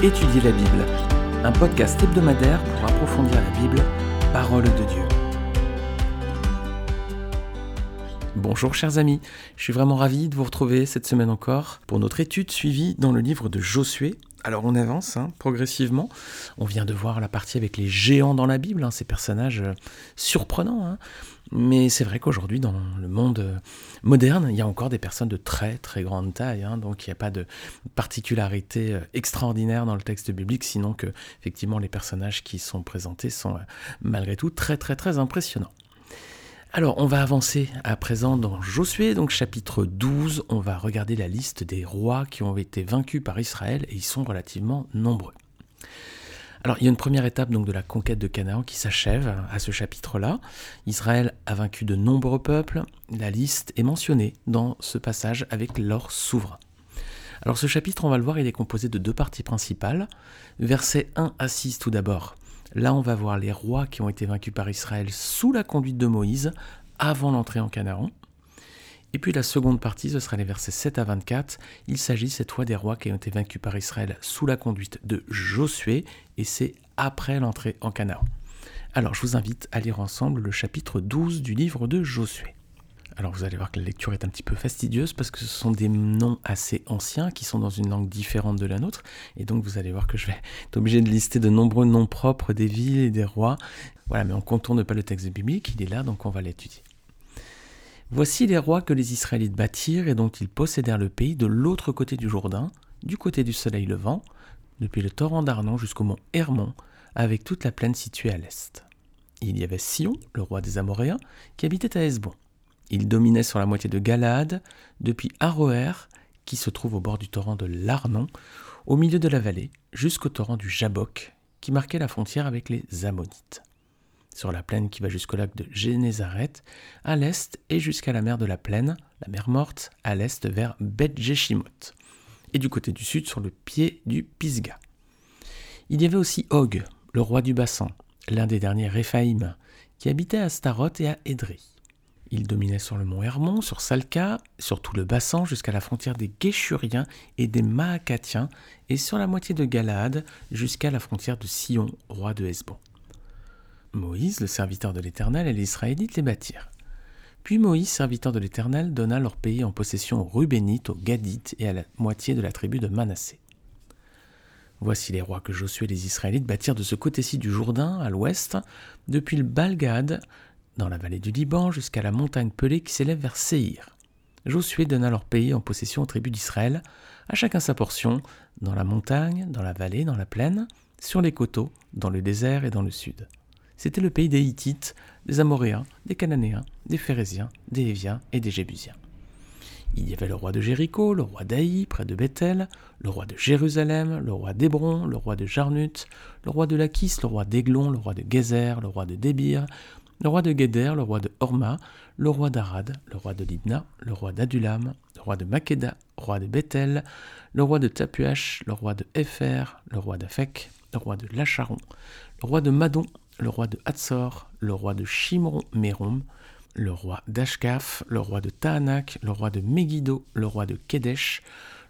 Étudier la Bible, un podcast hebdomadaire pour approfondir la Bible, parole de Dieu. Bonjour chers amis, je suis vraiment ravi de vous retrouver cette semaine encore pour notre étude suivie dans le livre de Josué. Alors on avance hein, progressivement, on vient de voir la partie avec les géants dans la Bible, hein, ces personnages euh, surprenants. Hein. Mais c'est vrai qu'aujourd'hui, dans le monde moderne, il y a encore des personnes de très très grande taille, donc il n'y a pas de particularité euh, extraordinaire dans le texte biblique, sinon que effectivement les personnages qui sont présentés sont euh, malgré tout très très très impressionnants. Alors, on va avancer à présent dans Josué, donc chapitre 12. On va regarder la liste des rois qui ont été vaincus par Israël et ils sont relativement nombreux. Alors, il y a une première étape donc de la conquête de Canaan qui s'achève à ce chapitre-là. Israël a vaincu de nombreux peuples. La liste est mentionnée dans ce passage avec leur souverain. Alors, ce chapitre, on va le voir, il est composé de deux parties principales. Versets 1 à 6 tout d'abord. Là, on va voir les rois qui ont été vaincus par Israël sous la conduite de Moïse avant l'entrée en Canaan. Et puis la seconde partie, ce sera les versets 7 à 24. Il s'agit cette fois des rois qui ont été vaincus par Israël sous la conduite de Josué, et c'est après l'entrée en Canaan. Alors je vous invite à lire ensemble le chapitre 12 du livre de Josué. Alors vous allez voir que la lecture est un petit peu fastidieuse parce que ce sont des noms assez anciens qui sont dans une langue différente de la nôtre. Et donc vous allez voir que je vais être obligé de lister de nombreux noms propres des villes et des rois. Voilà, mais on ne contourne pas le texte biblique, il est là, donc on va l'étudier. Voici les rois que les Israélites bâtirent et dont ils possédèrent le pays de l'autre côté du Jourdain, du côté du soleil levant, depuis le torrent d'Arnon jusqu'au mont Hermon, avec toute la plaine située à l'est. Il y avait Sion, le roi des Amoréens, qui habitait à Hesbon. Il dominait sur la moitié de Galaad, depuis Aroer, qui se trouve au bord du torrent de l'Arnon, au milieu de la vallée, jusqu'au torrent du Jabok, qui marquait la frontière avec les Ammonites sur la plaine qui va jusqu'au lac de Génézareth, à l'est et jusqu'à la mer de la plaine, la mer morte, à l'est vers Bet Jeshimoth, et du côté du sud sur le pied du Pisga. Il y avait aussi Og, le roi du bassin, l'un des derniers Réphaïm, qui habitait à Staroth et à Édrei. Il dominait sur le mont Hermon, sur Salka, sur tout le bassin jusqu'à la frontière des Géshuriens et des Maacatiens, et sur la moitié de Galaad jusqu'à la frontière de Sion, roi de Hesbon. Moïse, le serviteur de l'Éternel, et les Israélites les bâtirent. Puis Moïse, serviteur de l'Éternel, donna leur pays en possession aux Rubénites, aux Gadites et à la moitié de la tribu de Manassé. Voici les rois que Josué et les Israélites bâtirent de ce côté-ci du Jourdain, à l'ouest, depuis le Balgad, dans la vallée du Liban, jusqu'à la montagne pelée qui s'élève vers Séhir. Josué donna leur pays en possession aux tribus d'Israël, à chacun sa portion, dans la montagne, dans la vallée, dans la plaine, sur les coteaux, dans le désert et dans le sud. C'était le pays des Hittites, des Amoréens, des Cananéens, des Phérésiens, des Héviens et des Jébusiens. Il y avait le roi de Jéricho, le roi d'Aï, près de Bethel, le roi de Jérusalem, le roi d'Hébron, le roi de Jarnut, le roi de Lachis, le roi d'Aiglon, le roi de Gézer, le roi de Débir, le roi de Guéder, le roi de Horma, le roi d'Arad, le roi de Libna, le roi d'Adulam, le roi de Makeda, roi de Bethel, le roi de Tapuach, le roi de Épher, le roi d'Afek, le roi de Lacharon, le roi de Madon, le roi de Hatzor, le roi de Shimron-Mérom, le roi d'Ashkaf, le roi de Tahanak, le roi de Megiddo, le roi de Kedesh,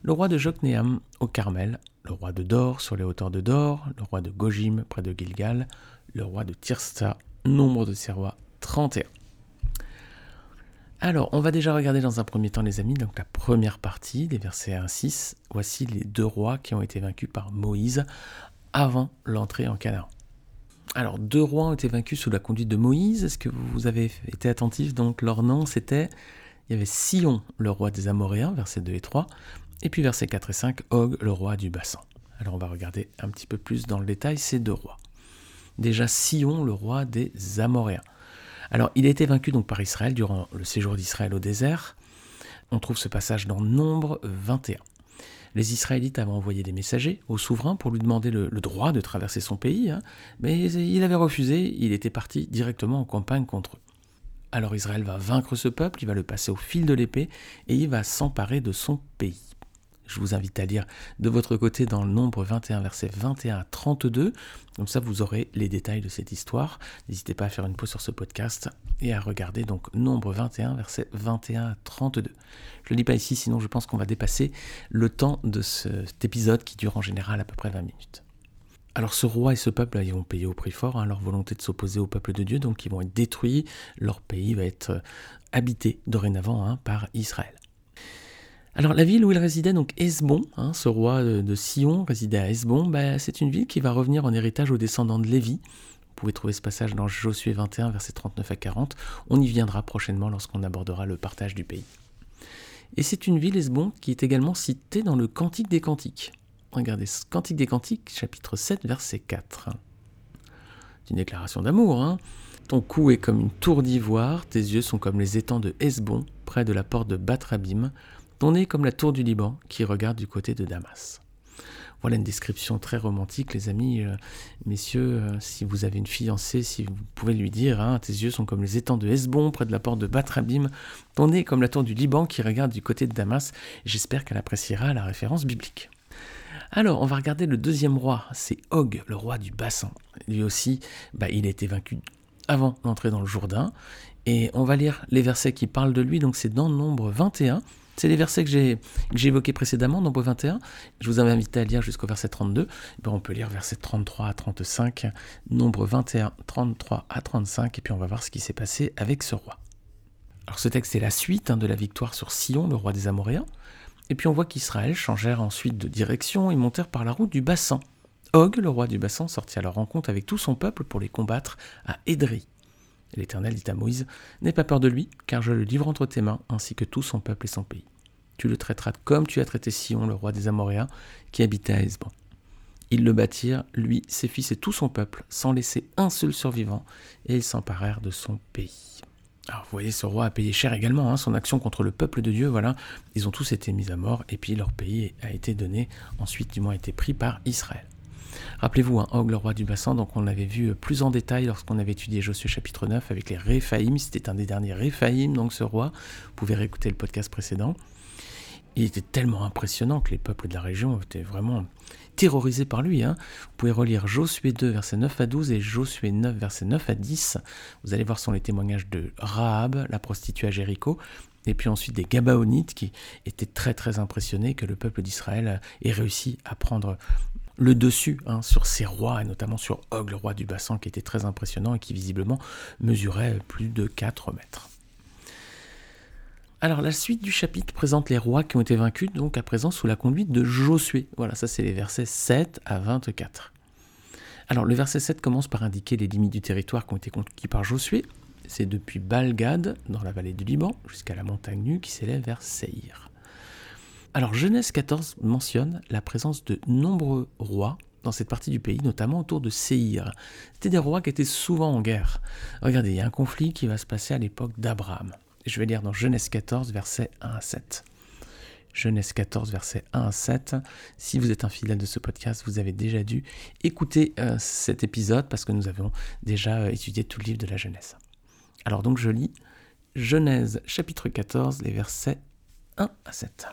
le roi de Jokneam au Carmel, le roi de Dor sur les hauteurs de Dor, le roi de Gojim près de Gilgal, le roi de Tirsta, nombre de ces rois 31. Alors, on va déjà regarder dans un premier temps, les amis, donc la première partie, des versets 1 à 6. Voici les deux rois qui ont été vaincus par Moïse avant l'entrée en Canaan. Alors, deux rois ont été vaincus sous la conduite de Moïse. Est-ce que vous avez été attentif Donc, leur nom, c'était. Il y avait Sion, le roi des Amoréens, versets 2 et 3. Et puis, versets 4 et 5, Og, le roi du bassin. Alors, on va regarder un petit peu plus dans le détail ces deux rois. Déjà, Sion, le roi des Amoréens. Alors, il a été vaincu donc par Israël durant le séjour d'Israël au désert. On trouve ce passage dans Nombre 21 les Israélites avaient envoyé des messagers au souverain pour lui demander le, droit de traverser son pays, hein, mais il avait refusé, il était parti directement en campagne contre eux. Alors Israël va vaincre ce peuple, il va le passer au fil de l'épée, et il va s'emparer de son pays. Je vous invite à lire de votre côté dans le nombre 21, versets 21 à 32. Comme ça, vous aurez les détails de cette histoire. N'hésitez pas à faire une pause sur ce podcast et à regarder donc nombre 21, versets 21 à 32. Je ne le dis pas ici, sinon je pense qu'on va dépasser le temps de cet épisode qui dure en général à peu près 20 minutes. Alors ce roi et ce peuple, ils vont payer au prix fort hein, leur volonté de s'opposer au peuple de Dieu, donc ils vont être détruits, leur pays va être euh, habité dorénavant hein, par Israël. Alors la ville où il résidait, donc Esbon, hein, ce roi de, Sion résidait à Esbon, bah, c'est une ville qui va revenir en héritage aux descendants de Lévi. Vous pouvez trouver ce passage dans Josué 21, versets 39 à 40. On y viendra prochainement lorsqu'on abordera le partage du pays. Et c'est une ville, Esbon, qui est également citée dans le Cantique des Cantiques. Regardez, Cantique des Cantiques, chapitre 7, verset 4. C'est une déclaration d'amour. Hein Ton cou est comme une tour d'ivoire, tes yeux sont comme les étangs de Hesbon, près de la porte de Batrabim, ton nez est comme la tour du Liban, qui regarde du côté de Damas. Voilà une description très romantique, les amis. Euh, messieurs, euh, si vous avez une fiancée, si vous pouvez lui dire hein, Tes yeux sont comme les étangs de Hesbon, près de la porte de Batrabim. Ton nez comme la tour du Liban qui regarde du côté de Damas. J'espère qu'elle appréciera la référence biblique. Alors, on va regarder le deuxième roi, c'est Og, le roi du bassin. Lui aussi, bah, il a été vaincu avant d'entrer dans le Jourdain. Et on va lire les versets qui parlent de lui, donc c'est dans Nombre 21. C'est les versets que j'ai, évoqués précédemment, Nombre 21. Je vous invite à lire jusqu'au verset 32. Ben, on peut lire verset 33 à 35, Nombre 21, 33 à 35, et puis on va voir ce qui s'est passé avec ce roi. Alors ce texte est la suite hein, de la victoire sur Sion, le roi des Amoréens. Et puis on voit qu'Israël changèrent ensuite de direction et montèrent par la route du Bassan. Og, le roi du Bassan, sortit à leur rencontre avec tout son peuple pour les combattre à Édri. L'Éternel dit à Moïse N'aie pas peur de lui, car je le livre entre tes mains, ainsi que tout son peuple et son pays. Tu le traiteras comme tu as traité Sion, le roi des Amoréens, qui habitait à Esban. Ils le bâtirent, lui, ses fils et tout son peuple, sans laisser un seul survivant, et ils s'emparèrent de son pays. Alors vous voyez, ce roi a payé cher également, hein, son action contre le peuple de Dieu, voilà. Ils ont tous été mis à mort, et puis leur pays a été donné, ensuite du moins été pris par Israël. Rappelez-vous, hein, Og, le roi du bassin, donc on l'avait vu plus en détail lorsqu'on avait étudié Josué chapitre 9 avec les Réphaïm, c'était un des derniers Réphaïm, donc ce roi, vous pouvez réécouter le podcast précédent. Il était tellement impressionnant que les peuples de la région étaient vraiment terrorisé par lui. Hein. Vous pouvez relire Josué 2, versets 9 à 12 et Josué 9, versets 9 à 10. Vous allez voir, sont les témoignages de Rahab, la prostituée à Jéricho, et puis ensuite des Gabaonites qui étaient très très impressionnés que le peuple d'Israël ait réussi à prendre le dessus hein, sur ces rois, et notamment sur Og, le roi du bassin, qui était très impressionnant et qui visiblement mesurait plus de 4 mètres. Alors la suite du chapitre présente les rois qui ont été vaincus, donc à présent sous la conduite de Josué. Voilà, ça c'est les versets 7 à 24. Alors le verset 7 commence par indiquer les limites du territoire qui ont été conquis par Josué. C'est depuis Balgad, dans la vallée du Liban, jusqu'à la montagne nue qui s'élève vers Seir. Alors Genèse 14 mentionne la présence de nombreux rois dans cette partie du pays, notamment autour de Seir. C'était des rois qui étaient souvent en guerre. Regardez, il y a un conflit qui va se passer à l'époque d'Abraham. Je vais lire dans Genèse 14, versets 1 à 7. Genèse 14, versets 1 à 7. Si vous êtes un fidèle de ce podcast, vous avez déjà dû écouter euh, cet épisode parce que nous avons déjà euh, étudié tout le livre de la Genèse. Alors donc je lis Genèse chapitre 14, les versets 1 à 7.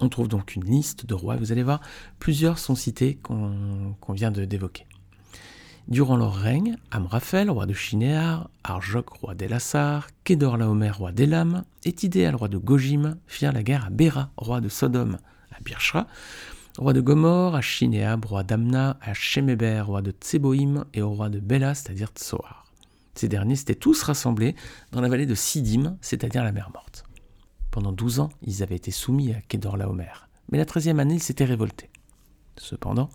On trouve donc une liste de rois, vous allez voir, plusieurs sont cités qu'on vient d'évoquer. Durant leur règne, Amraphel, roi de Shinéar, Arjok, roi d'Elassar, Kedorlaomer, roi d'Elam, et Tidéal, roi de Gojim, firent la guerre à Béra, roi de Sodome, à Birshra, roi de Gomor, à Shinéab, roi d'Amna, à Shemeber, roi de Tseboïm, et au roi de Béla, c'est-à-dire Tsoar. Ces derniers s'étaient tous rassemblés dans la vallée de Sidim, c'est-à-dire la mer morte. Pendant douze ans, ils avaient été soumis à Kedorlaomer, mais la treizième année, ils s'étaient révoltés. Cependant,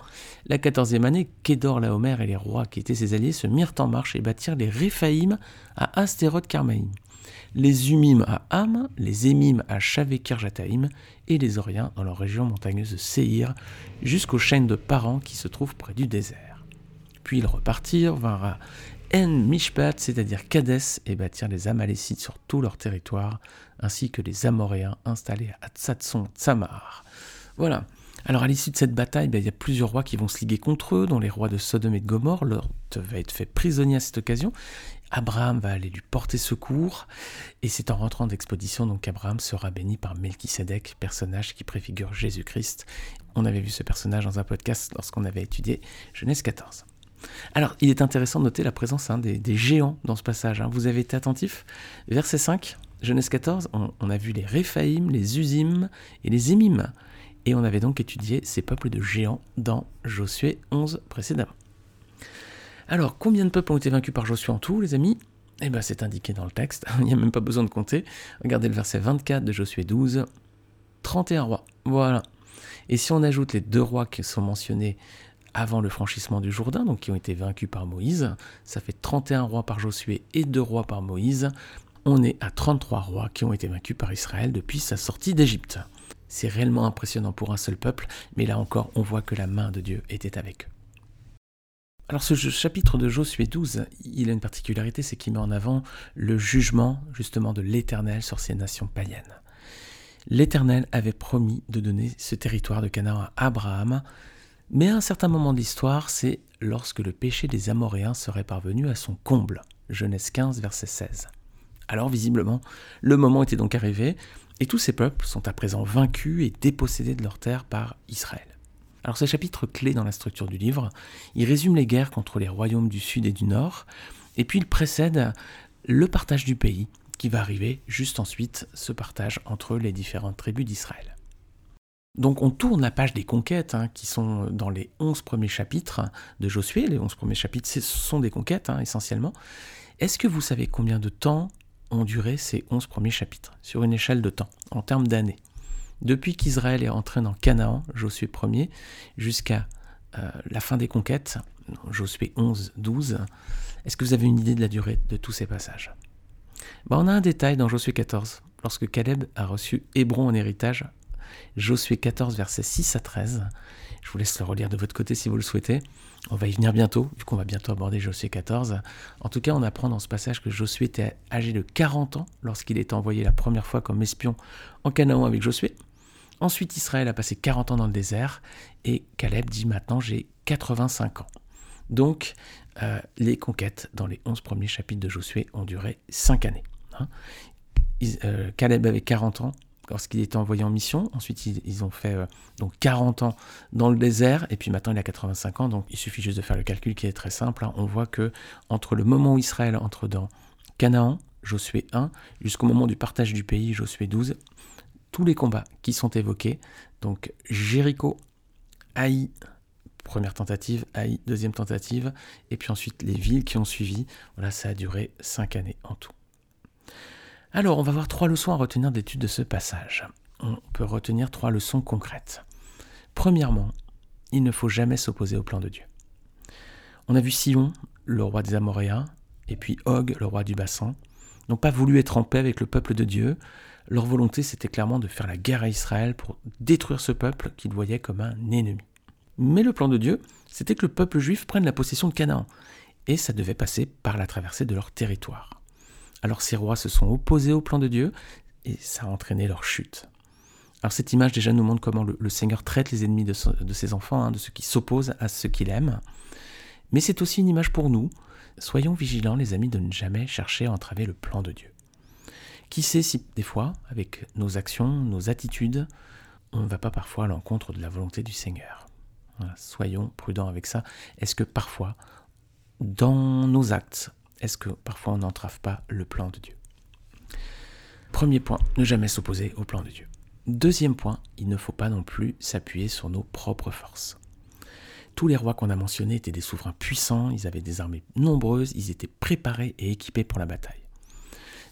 la quatorzième année, Kédor Laomer et les rois qui étaient ses alliés se mirent en marche et bâtirent les Réphaïm à Astéroth Karmaïm, les Umim à Ham, les Émim à Shavé Kirjataïm et les Oriens dans leur région montagneuse de Séhir jusqu'aux chaînes de Paran qui se trouvent près du désert. Puis ils repartirent, vinrent à En Mishpat, c'est-à-dire Kadès, et bâtirent les Amalécites sur tout leur territoire, ainsi que les Amoréens installés à Tsatson Tsamar. Voilà, Alors à l'issue de cette bataille, ben, il y a plusieurs rois qui vont se liguer contre eux, dont les rois de Sodome et de Gomorre. Lot va être fait prisonnier à cette occasion. Abraham va aller lui porter secours, et c'est en rentrant d'expédition donc qu'Abraham sera béni par Melchisedec, personnage qui préfigure Jésus-Christ. On avait vu ce personnage dans un podcast lorsqu'on avait étudié Genèse 14. Alors, il est intéressant de noter la présence hein, des, géants dans ce passage. Hein. Vous avez été attentif? Verset 5, Genèse 14, on, a vu les Réphaïm, les Usim et les Émim. Et on avait donc étudié ces peuples de géants dans Josué 11 précédemment. Alors, combien de peuples ont été vaincus par Josué en tout, les amis? Eh bien, c'est indiqué dans le texte, il n'y a même pas besoin de compter. Regardez le verset 24 de Josué 12. 31 rois, voilà. Et si on ajoute les deux rois qui sont mentionnés avant le franchissement du Jourdain, donc qui ont été vaincus par Moïse, ça fait 31 rois par Josué et 2 rois par Moïse. On est à 33 rois qui ont été vaincus par Israël depuis sa sortie d'Égypte. C'est réellement impressionnant pour un seul peuple, mais là encore, on voit que la main de Dieu était avec eux. Alors ce chapitre de Josué 12, il a une particularité, c'est qu'il met en avant le jugement justement de l'Éternel sur ces nations païennes. L'Éternel avait promis de donner ce territoire de Canaan à Abraham, mais à un certain moment de l'histoire, c'est lorsque le péché des Amoréens serait parvenu à son comble. Genèse 15, verset 16. Alors visiblement, le moment était donc arrivé, et tous ces peuples sont à présent vaincus et dépossédés de leurs terres par Israël. Alors ce chapitre clé dans la structure du livre, il résume les guerres contre les royaumes du sud et du nord, et puis il précède le partage du pays, qui va arriver juste ensuite, ce partage entre les différentes tribus d'Israël. Donc on tourne la page des conquêtes, hein, qui sont dans les onze premiers chapitres de Josué. Les onze premiers chapitres, ce sont des conquêtes, hein, essentiellement. Est-ce que vous savez combien de temps ont duré ces onze premiers chapitres, sur une échelle de temps, en termes d'années? Depuis qu'Israël est entré dans Canaan, Josué 1er, jusqu'à euh, la fin des conquêtes, Josué 11, 12, est-ce que vous avez une idée de la durée de tous ces passages? Ben, On a un détail dans Josué 14, lorsque Caleb a reçu Hébron en héritage Josué 14, versets 6 à 13. Je vous laisse le relire de votre côté si vous le souhaitez. On va y venir bientôt, vu qu'on va bientôt aborder Josué 14. En tout cas, on apprend dans ce passage que Josué était âgé de 40 ans lorsqu'il est envoyé la première fois comme espion en Canaan avec Josué. Ensuite, Israël a passé 40 ans dans le désert et Caleb dit maintenant j'ai 85 ans. Donc, euh, les conquêtes dans les 11 premiers chapitres de Josué ont duré 5 années. Hein. Euh, Caleb avait 40 ans, lorsqu'il était envoyé en mission. Ensuite, ils, ont fait euh, donc 40 ans dans le désert, et puis maintenant il a 85 ans, donc il suffit juste de faire le calcul qui est très simple. Hein. On voit que entre le moment où Israël entre dans Canaan, Josué 1, jusqu'au moment du partage du pays, Josué 12, tous les combats qui sont évoqués, donc Jéricho, Haï, première tentative, Haï, deuxième tentative, et puis ensuite les villes qui ont suivi, voilà, ça a duré 5 années en tout. Alors, on va voir trois leçons à retenir d'étude de ce passage. On peut retenir trois leçons concrètes. Premièrement, il ne faut jamais s'opposer au plan de Dieu. On a vu Sion, le roi des Amoréens, et puis Og, le roi du Bassan, n'ont pas voulu être en paix avec le peuple de Dieu. Leur volonté, c'était clairement de faire la guerre à Israël pour détruire ce peuple qu'ils voyaient comme un ennemi. Mais le plan de Dieu, c'était que le peuple juif prenne la possession de Canaan, et ça devait passer par la traversée de leur territoire. Alors ces rois se sont opposés au plan de Dieu et ça a entraîné leur chute. Alors cette image déjà nous montre comment le, Seigneur traite les ennemis de, ses enfants, hein, de ceux qui s'opposent à ceux qu'il aime. Mais c'est aussi une image pour nous. Soyons vigilants les amis de ne jamais chercher à entraver le plan de Dieu. Qui sait si des fois, avec nos actions, nos attitudes, on ne va pas parfois à l'encontre de la volonté du Seigneur. soyons prudents avec ça. Est-ce que parfois, dans nos actes, est-ce que parfois on n'entrave pas le plan de Dieu? Premier point, ne jamais s'opposer au plan de Dieu. Deuxième point, il ne faut pas non plus s'appuyer sur nos propres forces. Tous les rois qu'on a mentionnés étaient des souverains puissants, ils avaient des armées nombreuses, ils étaient préparés et équipés pour la bataille.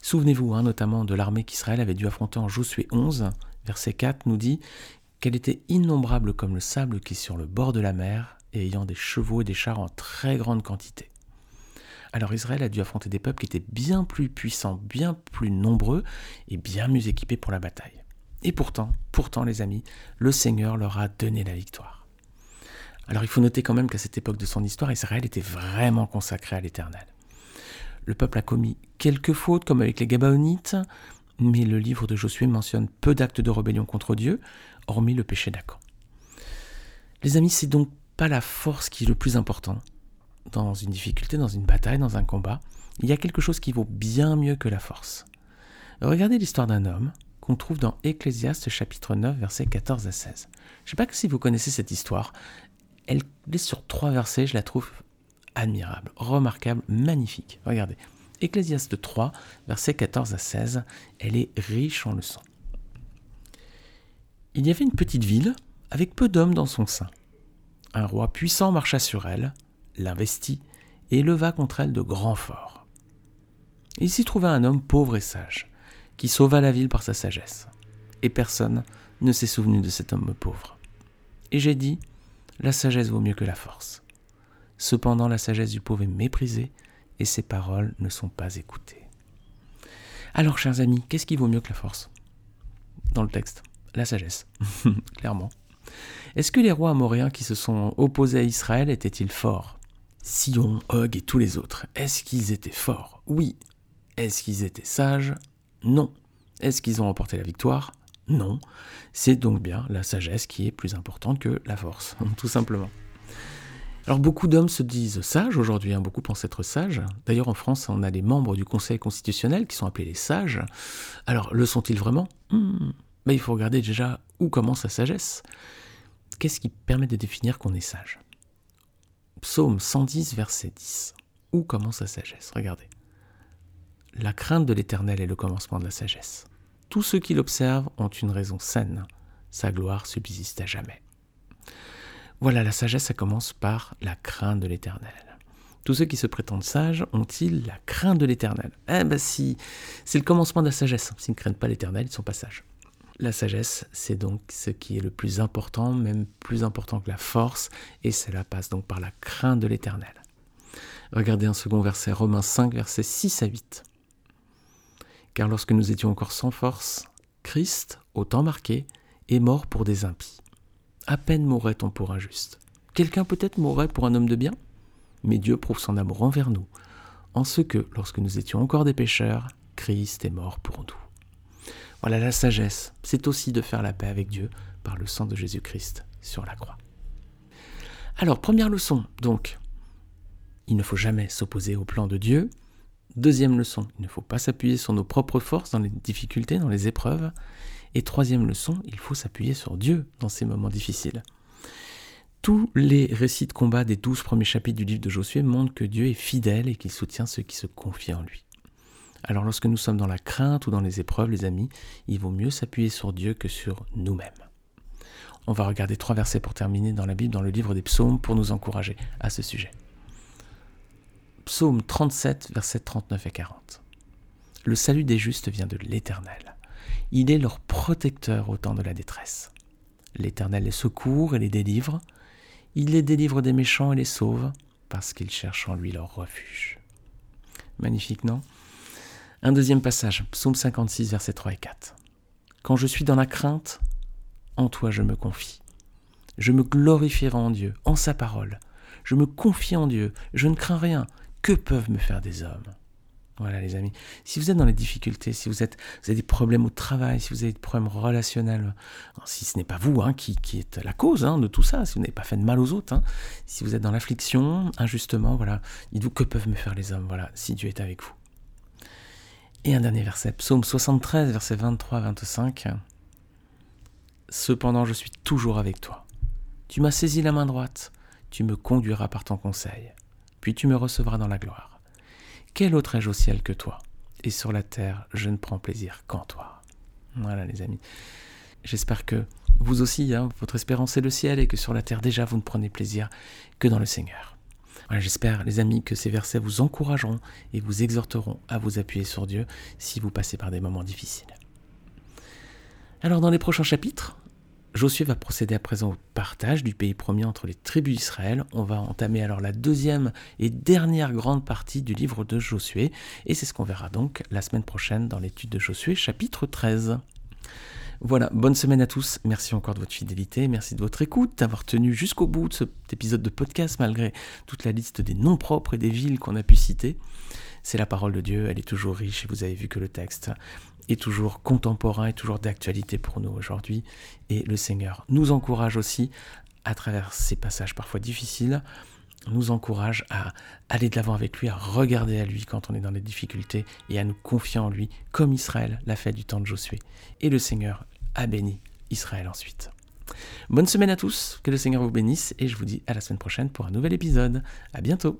Souvenez-vous hein, notamment de l'armée qu'Israël avait dû affronter en Josué 11, verset 4 nous dit qu'elle était innombrable comme le sable qui est sur le bord de la mer et ayant des chevaux et des chars en très grande quantité. Alors Israël a dû affronter des peuples qui étaient bien plus puissants, bien plus nombreux et bien mieux équipés pour la bataille. Et pourtant, pourtant les amis, le Seigneur leur a donné la victoire. Alors il faut noter quand même qu'à cette époque de son histoire, Israël était vraiment consacré à l'Éternel. Le peuple a commis quelques fautes, comme avec les Gabaonites, mais le livre de Josué mentionne peu d'actes de rébellion contre Dieu, hormis le péché d'Acan. Les amis, c'est donc pas la force qui est le plus important dans une difficulté, dans une bataille, dans un combat. Il y a quelque chose qui vaut bien mieux que la force. Regardez l'histoire d'un homme qu'on trouve dans Ecclésiaste chapitre 9 versets 14 à 16. Je ne sais pas si vous connaissez cette histoire. Elle est sur trois versets, je la trouve admirable, remarquable, magnifique. Regardez. Ecclésiaste 3, versets 14 à 16, elle est riche en leçons. Il y avait une petite ville avec peu d'hommes dans son sein. Un roi puissant marcha sur elle, l'investit et leva contre elle de grands forts. Il s'y trouva un homme pauvre et sage, qui sauva la ville par sa sagesse. Et personne ne s'est souvenu de cet homme pauvre. Et j'ai dit, la sagesse vaut mieux que la force. Cependant la sagesse du pauvre est méprisée, et ses paroles ne sont pas écoutées. Alors, chers amis, qu'est-ce qui vaut mieux que la force? Dans le texte, la sagesse, clairement. Est-ce que les rois amoréens qui se sont opposés à Israël étaient-ils forts? Sion, Og et tous les autres, est-ce qu'ils étaient forts? Oui. Est-ce qu'ils étaient sages? Non. Est-ce qu'ils ont remporté la victoire? Non. C'est donc bien la sagesse qui est plus importante que la force, tout simplement. Alors beaucoup d'hommes se disent sages aujourd'hui, hein, beaucoup pensent être sages. D'ailleurs en France, on a des membres du Conseil constitutionnel qui sont appelés les sages. Alors le sont-ils vraiment? Hmm. Il faut regarder déjà où commence la sagesse. Qu'est-ce qui permet de définir qu'on est sage? Psaume 110, verset 10. Où commence la sagesse? Regardez. La crainte de l'Éternel est le commencement de la sagesse. Tous ceux qui l'observent ont une raison saine. Sa gloire subsiste à jamais. Voilà, la sagesse, ça commence par la crainte de l'Éternel. Tous ceux qui se prétendent sages ont-ils la crainte de l'Éternel? Eh ben si, c'est le commencement de la sagesse. S'ils ne craignent pas l'Éternel, ils ne sont pas sages. La sagesse, c'est donc ce qui est le plus important, même plus important que la force, et cela passe donc par la crainte de l'Éternel. Regardez un second verset, Romains 5, versets 6 à 8. Car lorsque nous étions encore sans force, Christ, au temps marqué, est mort pour des impies. À peine mourrait-on pour un juste. Quelqu'un peut-être mourrait pour un homme de bien Mais Dieu prouve son amour envers nous, en ce que, lorsque nous étions encore des pécheurs, Christ est mort pour nous. Voilà la sagesse, c'est aussi de faire la paix avec Dieu par le sang de Jésus-Christ sur la croix. Alors, première leçon, donc, il ne faut jamais s'opposer au plan de Dieu. Deuxième leçon, il ne faut pas s'appuyer sur nos propres forces dans les difficultés, dans les épreuves. Et troisième leçon, il faut s'appuyer sur Dieu dans ces moments difficiles. Tous les récits de combat des douze premiers chapitres du livre de Josué montrent que Dieu est fidèle et qu'il soutient ceux qui se confient en lui. Alors lorsque nous sommes dans la crainte ou dans les épreuves, les amis, il vaut mieux s'appuyer sur Dieu que sur nous-mêmes. On va regarder trois versets pour terminer dans la Bible, dans le livre des psaumes, pour nous encourager à ce sujet. Psaume 37, versets 39 et 40. Le salut des justes vient de l'Éternel. Il est leur protecteur au temps de la détresse. L'Éternel les secourt et les délivre. Il les délivre des méchants et les sauve, parce qu'ils cherchent en lui leur refuge. Magnifique, non? Un deuxième passage, psaume 56, versets 3 et 4. Quand je suis dans la crainte, en toi je me confie. Je me glorifierai en Dieu, en sa parole. Je me confie en Dieu, je ne crains rien. Que peuvent me faire des hommes? Voilà les amis. Si vous êtes dans les difficultés, si vous, êtes, vous avez des problèmes au travail, si vous avez des problèmes relationnels, si ce n'est pas vous hein, qui, êtes la cause hein, de tout ça, si vous n'avez pas fait de mal aux autres, hein, si vous êtes dans l'affliction, injustement, voilà, dites-vous que peuvent me faire les hommes, voilà, si Dieu est avec vous. Et un dernier verset, psaume 73, verset 23-25. Cependant, je suis toujours avec toi. Tu m'as saisi la main droite, tu me conduiras par ton conseil, puis tu me recevras dans la gloire. Quel autre ai-je au ciel que toi? Et sur la terre, je ne prends plaisir qu'en toi. Voilà les amis. J'espère que vous aussi, hein, votre espérance est le ciel et que sur la terre déjà vous ne prenez plaisir que dans le Seigneur. J'espère les amis que ces versets vous encourageront et vous exhorteront à vous appuyer sur Dieu si vous passez par des moments difficiles. Alors dans les prochains chapitres, Josué va procéder à présent au partage du pays promis entre les tribus d'Israël. On va entamer alors la deuxième et dernière grande partie du livre de Josué, et c'est ce qu'on verra donc la semaine prochaine dans l'étude de Josué, chapitre 13. Voilà, bonne semaine à tous, merci encore de votre fidélité, merci de votre écoute, d'avoir tenu jusqu'au bout de cet épisode de podcast malgré toute la liste des noms propres et des villes qu'on a pu citer. C'est la parole de Dieu, elle est toujours riche et vous avez vu que le texte est toujours contemporain et toujours d'actualité pour nous aujourd'hui. Et le Seigneur nous encourage aussi à travers ces passages parfois difficiles, nous encourage à aller de l'avant avec lui, à regarder à lui quand on est dans les difficultés et à nous confier en lui, comme Israël l'a fait du temps de Josué. Et le Seigneur a béni Israël ensuite. Bonne semaine à tous, que le Seigneur vous bénisse et je vous dis à la semaine prochaine pour un nouvel épisode. À bientôt.